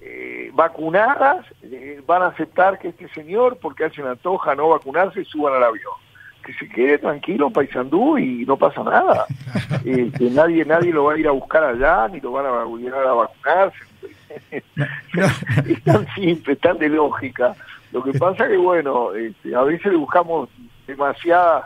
eh, vacunadas eh, van a aceptar que este señor, porque a él se le antoja no vacunarse, suban al avión? Que se quede tranquilo, paisandú, y no pasa nada. Eh, que nadie nadie lo va a ir a buscar allá, ni lo van a obligar a vacunarse. Es tan simple, tan de lógica. Lo que pasa que, bueno, este, a veces le buscamos demasiadas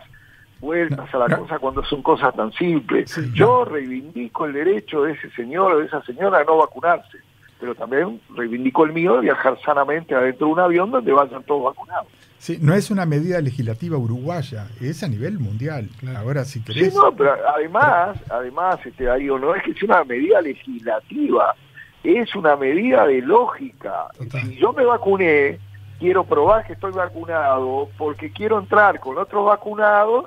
vueltas a la cosa cuando son cosas tan simples. Sí, Yo reivindico el derecho de ese señor o de esa señora a no vacunarse, pero también reivindico el mío de viajar sanamente adentro de un avión donde vayan todos vacunados. Sí, no es una medida legislativa uruguaya, es a nivel mundial. Ahora, si Sí, querés. no, pero además, además, este, ahí no es que sea una medida legislativa, es una medida de lógica. Total. Si yo me vacuné, quiero probar que estoy vacunado porque quiero entrar con otros vacunados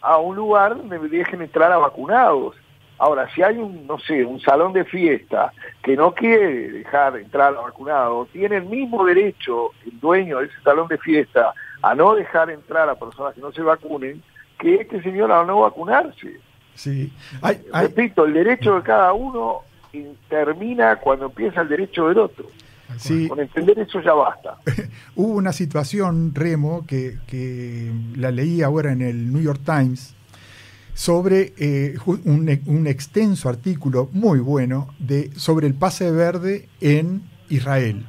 a un lugar donde me dejen entrar a vacunados. Ahora, si hay un, no sé, un salón de fiesta que no quiere dejar entrar a vacunados, tiene el mismo derecho el dueño de ese salón de fiesta a no dejar entrar a personas que no se vacunen que este señor a no vacunarse. Sí. Hay- hay- Repito, el derecho de cada uno termina cuando empieza el derecho del otro. sí, Con entender eso ya basta. hubo una situación, Remo, que, que la leí ahora en el New York Times, sobre eh, un, e- un extenso artículo muy bueno de, sobre el pase verde en Israel.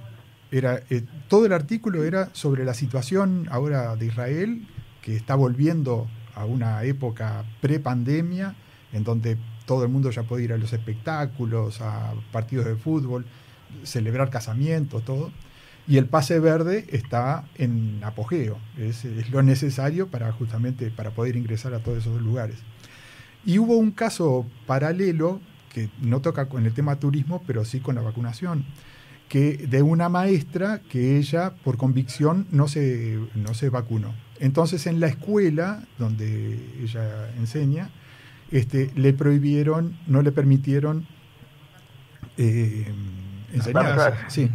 Era, eh, todo el artículo era sobre la situación ahora de Israel, que está volviendo a una época pre-pandemia, en donde todo el mundo ya puede ir a los espectáculos, a partidos de fútbol, celebrar casamientos, todo. Y el pase verde está en apogeo, es, lo necesario para justamente para poder ingresar a todos esos lugares. Y hubo un caso paralelo que no toca con el tema turismo, pero sí con la vacunación, que de una maestra que ella por convicción no se, no se vacunó. Entonces en la escuela donde ella enseña, este, le prohibieron, no le permitieron eh, enseñar. Claro. Sí.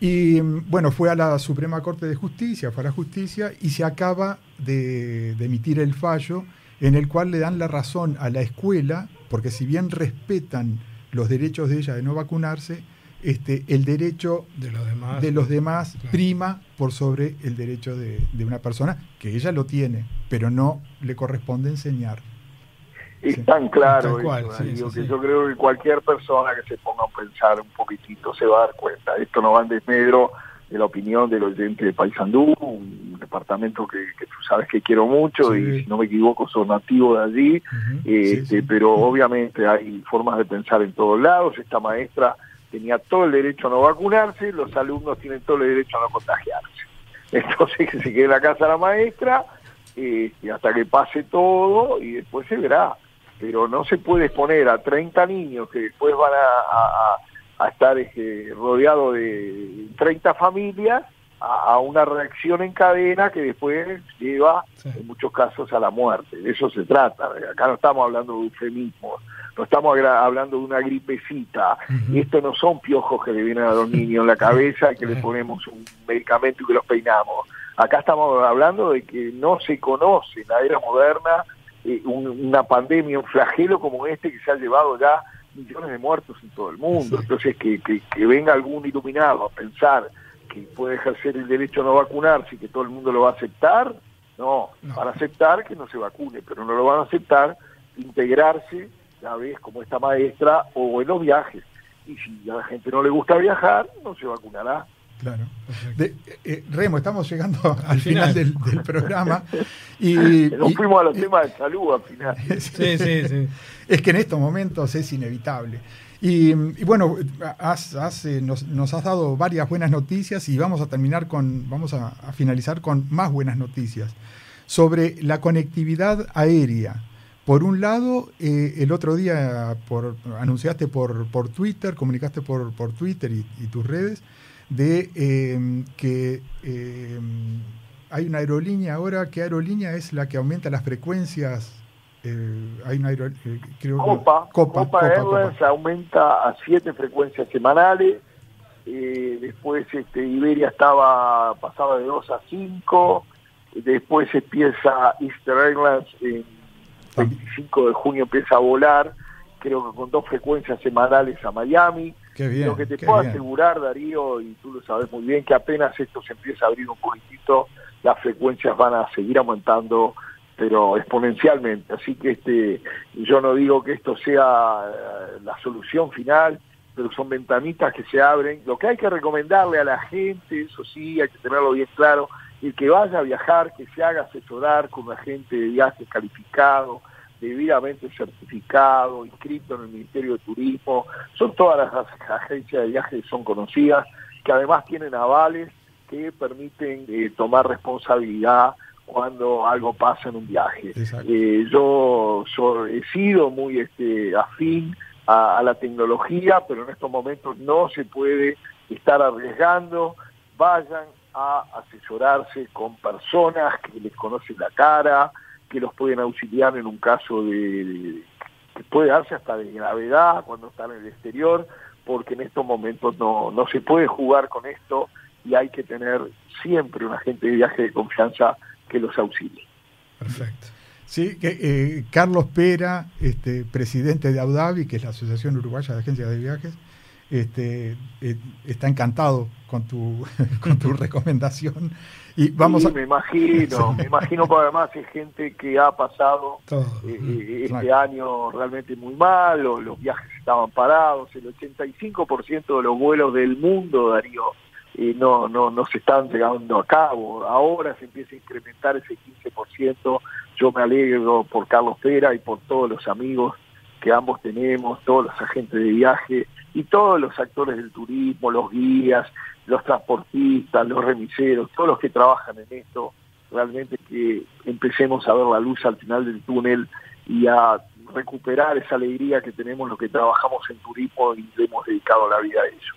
Y bueno, fue a la Suprema Corte de Justicia, fue a la justicia y se acaba de, de emitir el fallo en el cual le dan la razón a la escuela, porque si bien respetan los derechos de ella de no vacunarse, este, el derecho De los demás. de los demás Claro. prima por sobre el derecho de, de una persona que ella lo tiene, pero no le corresponde enseñar. Es tan claro cual, eso, sí, que sí. yo creo que cualquier persona que se ponga a pensar un poquitito se va a dar cuenta. Esto no va en desmedro de la opinión del oyente de Paysandú, un departamento que, que tú sabes que quiero mucho y si no me equivoco son nativos de allí, este, pero obviamente hay formas de pensar en todos lados. Esta maestra tenía todo el derecho a no vacunarse, los alumnos tienen todo el derecho a no contagiarse. Entonces que se quede en la casa la maestra este, hasta que pase todo y después se verá. Pero no se puede exponer a 30 niños que después van a, a- a estar este, rodeados de 30 familias a, a una reacción en cadena que después lleva Sí. en muchos casos a la muerte. De eso se trata. Acá no estamos hablando de eufemismos, no estamos hablando de una gripecita. Ujú. Esto no son piojos que le vienen a los niños en la cabeza y que le ponemos un medicamento y que los peinamos. Acá estamos hablando de que no se conoce en la era moderna eh, un- una pandemia, un flagelo como este que se ha llevado ya millones de muertos en todo el mundo. Entonces, que, que, que venga algún iluminado a pensar que puede ejercer el derecho a no vacunarse y que todo el mundo lo va a aceptar, no, No. van a aceptar que no se vacune, pero no lo van a aceptar integrarse, ya ves, como esta maestra o en los viajes. Y si a la gente no le gusta viajar, no se vacunará. Claro. De- eh, Remo, estamos llegando al final. final del, del programa. Y, Nos y- fuimos a los y- temas de salud al final. Sí, sí, sí. Es que en estos momentos es inevitable. Y, bueno, eh, nos, has dado varias buenas noticias y vamos a terminar con, vamos a, finalizar con más buenas noticias sobre la conectividad aérea. Por un lado, eh, el otro día por, anunciaste por, por Twitter, comunicaste por, por Twitter y, tus redes, de em, que em, hay una aerolínea ahora, ¿qué aerolínea es la que aumenta las frecuencias eh, hay una eh, Copa, Copa, Copa, Airlines aumenta a siete frecuencias semanales. Eh, después este, Iberia estaba pasaba de 2 a 5. Después empieza Easter Airlines en 25 de junio empieza a volar, creo que con dos frecuencias semanales a Miami. Lo que te puedo asegurar, Darío, y tú lo sabes muy bien, que apenas esto se empieza a abrir un poquitito, las frecuencias van a seguir aumentando pero exponencialmente. Así que este, yo no digo que esto sea eh, la solución final, pero son ventanitas que se abren. Lo que hay que recomendarle a la gente, eso sí, hay que tenerlo bien claro, el que vaya a viajar, que se haga asesorar con un agente de viajes calificado, debidamente certificado, inscrito en el Ministerio de Turismo. Son todas las agencias de viajes que son conocidas, que además tienen avales que permiten eh, tomar responsabilidad cuando algo pasa en un viaje. Eh, yo, he sido muy este, afín a, la tecnología, pero en estos momentos no se puede estar arriesgando. Vayan a asesorarse con personas que les conocen la cara, que los pueden auxiliar en un caso de, que puede darse hasta de gravedad cuando están en el exterior, porque en estos momentos no, no se puede jugar con esto y hay que tener siempre un agente de viaje de confianza que los auxilie. Perfecto. Sí, que, eh, Carlos Pera, este, presidente de Audavi, que es la Asociación Uruguaya de Agencias de Viajes, este, eh, está encantado con tu, con tu recomendación. Y vamos me imagino, me imagino que además es gente que ha pasado eh, este año realmente muy mal, los viajes estaban parados, el 85% de los vuelos del mundo, Darío, y no, no, no se están llegando a cabo. Ahora se empieza a incrementar ese 15%. Yo me alegro por Carlos Pera y por todos los amigos que ambos tenemos, todos los agentes de viaje y todos los actores del turismo, los guías, los transportistas, los remiseros, todos los que trabajan en esto, realmente que empecemos a ver la luz al final del túnel y a recuperar esa alegría que tenemos los que trabajamos en turismo y le hemos dedicado la vida a ello.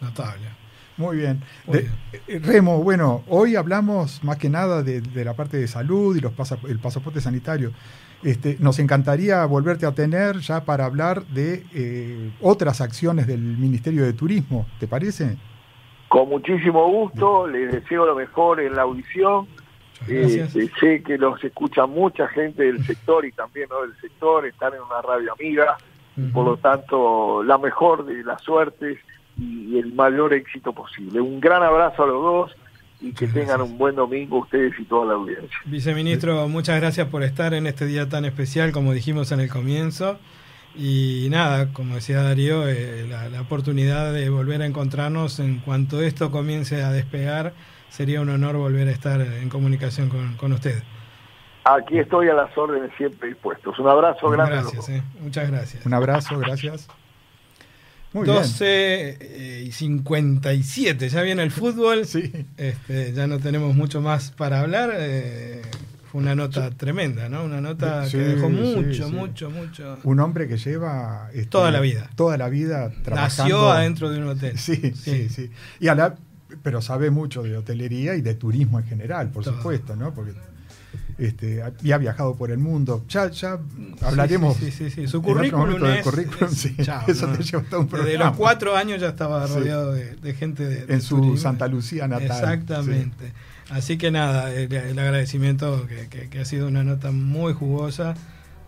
Natalia. Muy bien. Eh, Remo, bueno, hoy hablamos más que nada de, la parte de salud y los el pasaporte sanitario. Este, nos encantaría volverte a tener ya para hablar de eh, otras acciones del Ministerio de Turismo, ¿te parece? Con muchísimo gusto, les deseo lo mejor en la audición. Eh, sé que los escucha mucha gente del sector y también no del sector, están en una radio amiga, por lo tanto, la mejor de las suertes y, el mayor éxito posible. Un gran abrazo a los dos y que tengan un buen domingo ustedes y toda la audiencia. Viceministro, muchas gracias por estar en este día tan especial como dijimos en el comienzo. Y nada, como decía Darío, eh, la, oportunidad de volver a encontrarnos en cuanto esto comience a despegar, sería un honor volver a estar en comunicación con, con usted. Aquí estoy a las órdenes siempre dispuestos. Un abrazo grande. Gracias, eh. muchas gracias. Un abrazo, gracias. 12 eh, y 57, ya viene el fútbol. Sí. Este, ya no tenemos mucho más para hablar. Eh, fue una nota tremenda, ¿no? Una nota que dejó mucho, mucho, mucho. Un hombre que lleva. Este, toda la vida. Toda la vida trabajando. Nació adentro de un hotel. Sí, sí, sí. Y a la, pero sabe mucho de hotelería y de turismo en general, por supuesto, ¿no? Porque este, y ha viajado por el mundo. Ya, ya hablaremos. Sí, sí, sí. Su currículum, es, currículum eso te lleva un programa. Desde los cuatro años ya estaba rodeado de, gente de, En su Santa Lucía natal. Exactamente. Así que nada, el, agradecimiento que, que, ha sido una nota muy jugosa,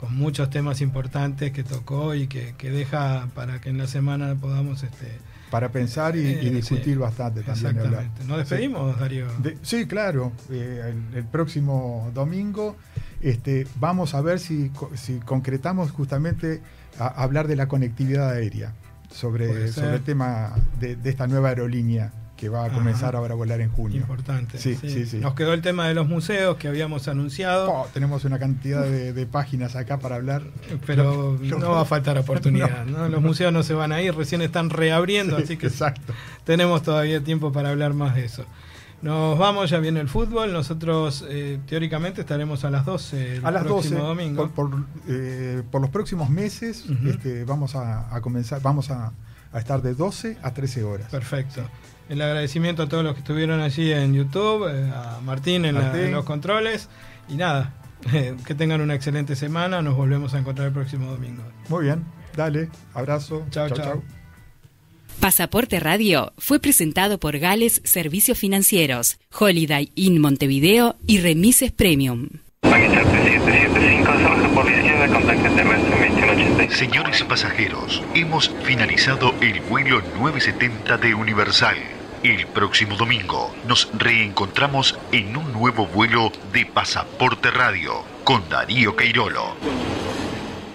con muchos temas importantes que tocó y que, que deja para que en la semana podamos este, para pensar y, eh, discutir bastante también. Exactamente. ¿Nos despedimos, Darío? sí, claro. Eh, el, próximo domingo este, vamos a ver si, si concretamos justamente a, hablar de la conectividad aérea, sobre, sobre el tema de, esta nueva aerolínea que va a comenzar ahora a volar en junio. Importante. Sí, sí, sí. Nos quedó el tema de los museos que habíamos anunciado. Oh, tenemos una cantidad de, páginas acá para hablar. Pero no va a faltar oportunidad. no. Los museos no se van a ir, recién están reabriendo, así que exacto. tenemos todavía tiempo para hablar más de eso. Nos vamos, ya viene el fútbol. Nosotros eh, teóricamente estaremos a las 12 el a las próximo domingo. Por, eh, por, los próximos meses este, vamos a, comenzar, vamos a, a, estar de 12 a 13 horas. Perfecto el agradecimiento a todos los que estuvieron allí en YouTube, eh, a Martín en, los controles y nada, que tengan una excelente semana, nos volvemos a encontrar el próximo domingo. Muy bien, dale, abrazo. Chao, chao. Pasaporte Radio fue presentado por Gales Servicios Financieros, Holiday Inn Montevideo y Remises Premium. Señores pasajeros, hemos finalizado el vuelo 970 de Universal. El próximo domingo nos reencontramos en un nuevo vuelo de Pasaporte Radio con Darío Queirolo.